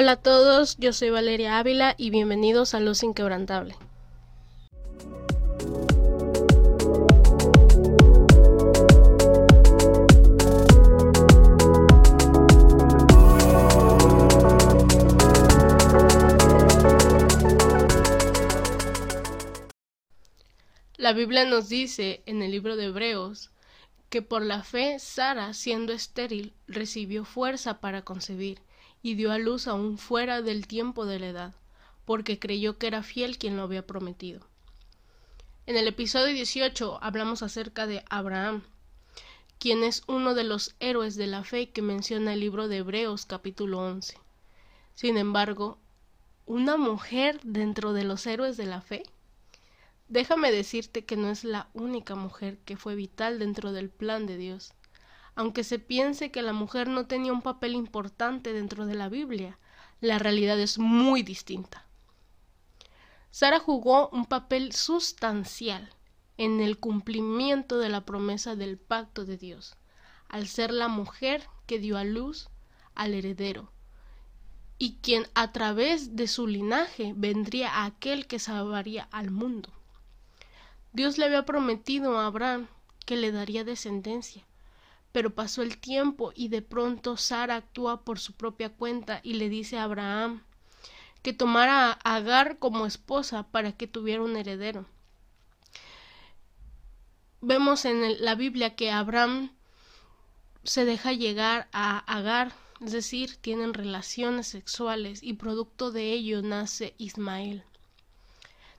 Hola a todos, yo soy Valeria Ávila y bienvenidos a Luz Inquebrantable. La Biblia nos dice en el libro de Hebreos que por la fe Sara, siendo estéril, recibió fuerza para concebir y dio a luz aún fuera del tiempo de la edad, porque creyó que era fiel quien lo había prometido. En el episodio 18 hablamos acerca de Abraham, quien es uno de los héroes de la fe que menciona el libro de Hebreos capítulo 11. Sin embargo, ¿una mujer dentro de los héroes de la fe? Déjame decirte que no es la única mujer que fue vital dentro del plan de Dios. Aunque se piense que la mujer no tenía un papel importante dentro de la Biblia, la realidad es muy distinta. Sara jugó un papel sustancial en el cumplimiento de la promesa del pacto de Dios, al ser la mujer que dio a luz al heredero, y quien a través de su linaje vendría a aquel que salvaría al mundo. Dios le había prometido a Abraham que le daría descendencia. Pero pasó el tiempo y de pronto Sara actúa por su propia cuenta y le dice a Abraham que tomara a Agar como esposa para que tuviera un heredero. Vemos en la Biblia que Abraham se deja llegar a Agar, es decir, tienen relaciones sexuales y producto de ello nace Ismael.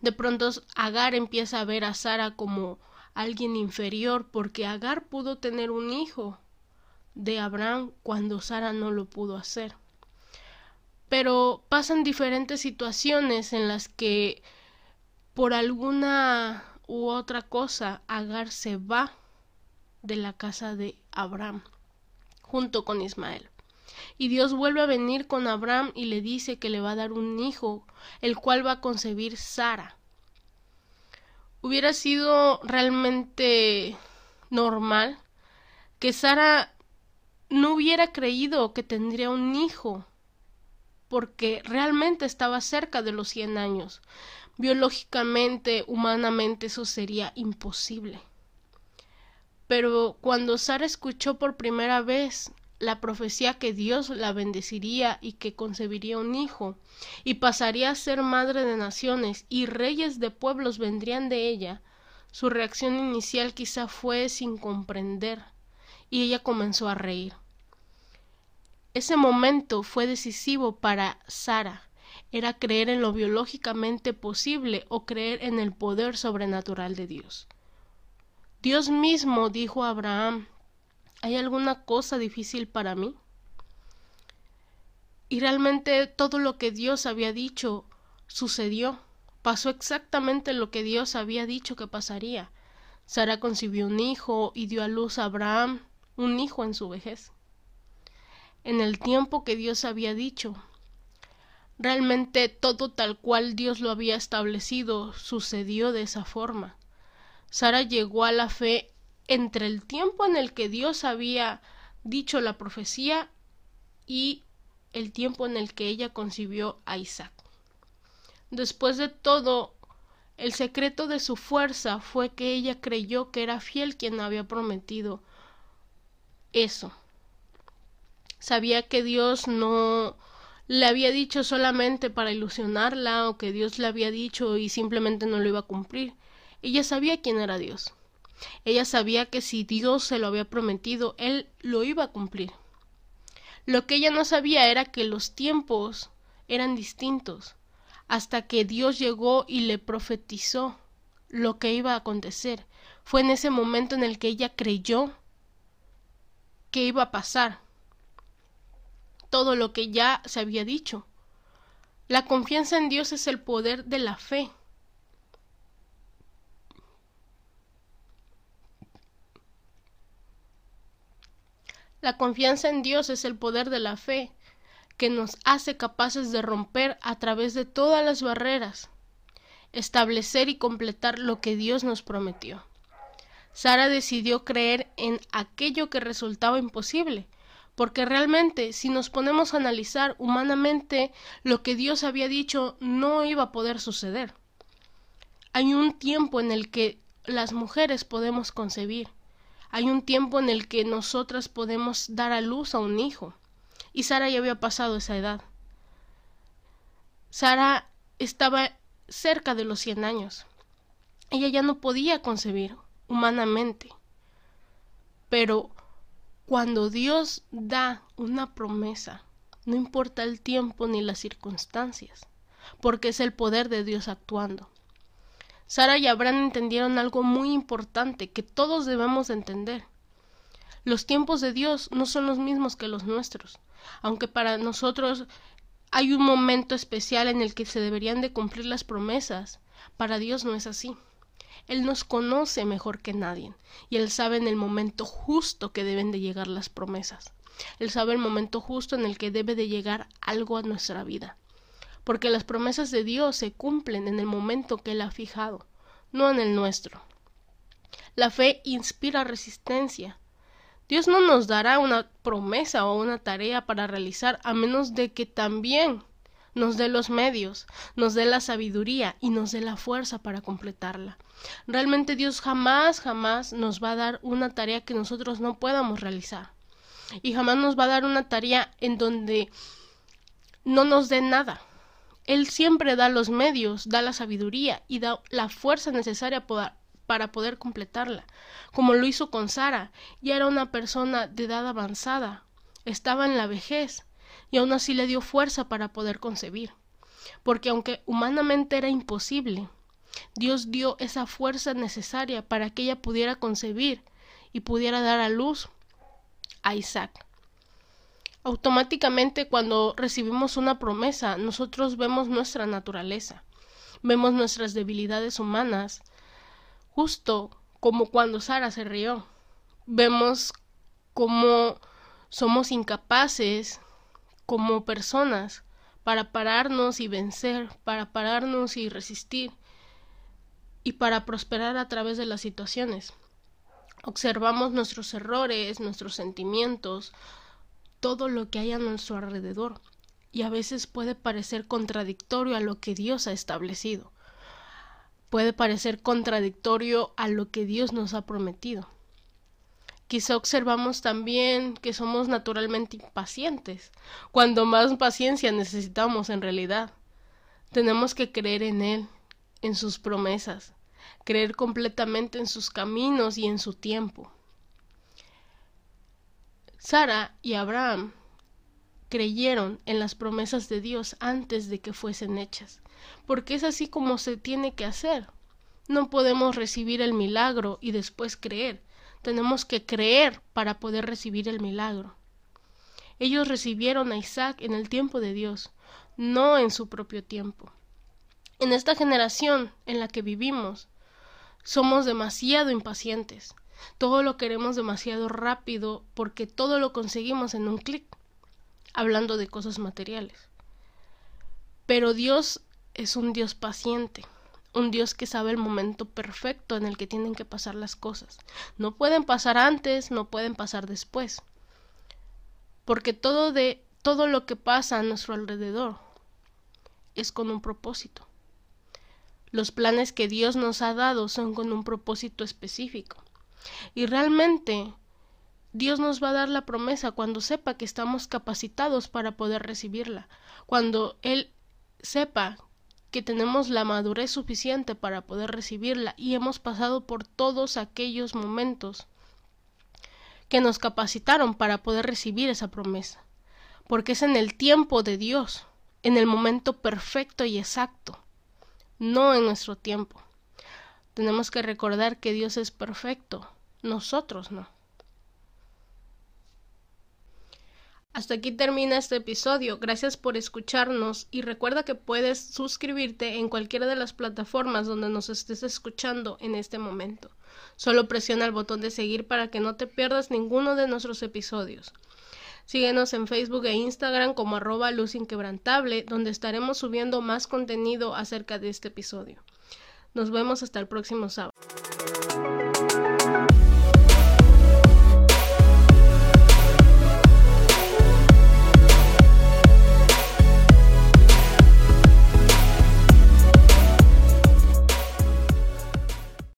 De pronto Agar empieza a ver a Sara como alguien inferior porque Agar pudo tener un hijo de Abraham cuando Sara no lo pudo hacer. Pero pasan diferentes situaciones en las que por alguna u otra cosa Agar se va de la casa de Abraham junto con Ismael. Y Dios vuelve a venir con Abraham y le dice que le va a dar un hijo, el cual va a concebir Sara. Hubiera sido realmente normal que Sara no hubiera creído que tendría un hijo, porque realmente estaba cerca de los cien años. Biológicamente, humanamente, eso sería imposible. Pero cuando Sara escuchó por primera vez la profecía que Dios la bendeciría y que concebiría un hijo, y pasaría a ser madre de naciones, y reyes de pueblos vendrían de ella, su reacción inicial quizá fue sin comprender, y ella comenzó a reír. Ese momento fue decisivo para Sara. Era creer en lo biológicamente posible o creer en el poder sobrenatural de Dios. Dios mismo dijo a Abraham ¿Hay alguna cosa difícil para mí? Y realmente todo lo que Dios había dicho sucedió. Pasó exactamente lo que Dios había dicho que pasaría. Sara concibió un hijo y dio a luz a Abraham un hijo en su vejez. En el tiempo que Dios había dicho. Realmente todo tal cual Dios lo había establecido sucedió de esa forma. Sara llegó a la fe entre el tiempo en el que Dios había dicho la profecía y el tiempo en el que ella concibió a Isaac. Después de todo, el secreto de su fuerza fue que ella creyó que era fiel quien había prometido eso. Sabía que Dios no le había dicho solamente para ilusionarla o que Dios le había dicho y simplemente no lo iba a cumplir. Ella sabía quién era Dios. Ella sabía que si Dios se lo había prometido, Él lo iba a cumplir. Lo que ella no sabía era que los tiempos eran distintos, hasta que Dios llegó y le profetizó lo que iba a acontecer. Fue en ese momento en el que ella creyó que iba a pasar todo lo que ya se había dicho. La confianza en Dios es el poder de la fe. La confianza en Dios es el poder de la fe que nos hace capaces de romper a través de todas las barreras, establecer y completar lo que Dios nos prometió. Sara decidió creer en aquello que resultaba imposible, Porque realmente, si nos ponemos a analizar humanamente, lo que Dios había dicho no iba a poder suceder. Hay un tiempo en el que las mujeres podemos concebir. Hay un tiempo en el que nosotras podemos dar a luz a un hijo. Y Sara ya había pasado esa edad. Sara estaba cerca de los cien años. Ella ya no podía concebir humanamente. Pero cuando Dios da una promesa, no importa el tiempo ni las circunstancias, porque es el poder de Dios actuando. Sara y Abraham entendieron algo muy importante que todos debemos entender. Los tiempos de Dios no son los mismos que los nuestros, aunque para nosotros hay un momento especial en el que se deberían de cumplir las promesas. Para Dios no es así. Él nos conoce mejor que nadie, y Él sabe en el momento justo que deben de llegar las promesas. Él sabe el momento justo en el que debe de llegar algo a nuestra vida. Porque las promesas de Dios se cumplen en el momento que Él ha fijado, no en el nuestro. La fe inspira resistencia. Dios no nos dará una promesa o una tarea para realizar a menos de que también nos dé los medios, nos dé la sabiduría y nos dé la fuerza para completarla. Realmente Dios jamás, jamás nos va a dar una tarea que nosotros no podamos realizar. Y jamás nos va a dar una tarea en donde no nos dé nada. Él siempre da los medios, da la sabiduría y da la fuerza necesaria para poder completarla, como lo hizo con Sara. Ya era una persona de edad avanzada, estaba en la vejez, y aún así le dio fuerza para poder concebir. Porque aunque humanamente era imposible, Dios dio esa fuerza necesaria para que ella pudiera concebir y pudiera dar a luz a Isaac. Automáticamente cuando recibimos una promesa, nosotros vemos nuestra naturaleza, vemos nuestras debilidades humanas, justo como cuando Sara se rió. Vemos cómo somos incapaces como personas para pararnos y vencer, para pararnos y resistir y para prosperar a través de las situaciones. Observamos nuestros errores, nuestros sentimientos, todo lo que hay a nuestro alrededor, y a veces puede parecer contradictorio a lo que Dios ha establecido. Puede parecer contradictorio a lo que Dios nos ha prometido. Quizá observamos también que somos naturalmente impacientes, cuando más paciencia necesitamos en realidad. Tenemos que creer en Él, en sus promesas, creer completamente en sus caminos y en su tiempo. Sara y Abraham creyeron en las promesas de Dios antes de que fuesen hechas, porque es así como se tiene que hacer. No podemos recibir el milagro y después creer, tenemos que creer para poder recibir el milagro. Ellos recibieron a Isaac en el tiempo de Dios, no en su propio tiempo. En esta generación en la que vivimos, somos demasiado impacientes. Todo lo queremos demasiado rápido porque todo lo conseguimos en un clic, hablando de cosas materiales. Pero Dios es un Dios paciente un Dios que sabe el momento perfecto en el que tienen que pasar las cosas. No pueden pasar antes, no pueden pasar después. Porque todo de todo lo que pasa a nuestro alrededor es con un propósito. Los planes que Dios nos ha dado son con un propósito específico. Y realmente Dios nos va a dar la promesa cuando sepa que estamos capacitados para poder recibirla, cuando Él sepa que tenemos la madurez suficiente para poder recibirla y hemos pasado por todos aquellos momentos que nos capacitaron para poder recibir esa promesa, porque es en el tiempo de Dios, en el momento perfecto y exacto, no en nuestro tiempo. Tenemos que recordar que Dios es perfecto, nosotros no. Hasta aquí termina este episodio. Gracias por escucharnos y recuerda que puedes suscribirte en cualquiera de las plataformas donde nos estés escuchando en este momento. Solo presiona el botón de seguir para que no te pierdas ninguno de nuestros episodios. Síguenos en Facebook e Instagram como arroba luz inquebrantable, donde estaremos subiendo más contenido acerca de este episodio. Nos vemos hasta el próximo sábado.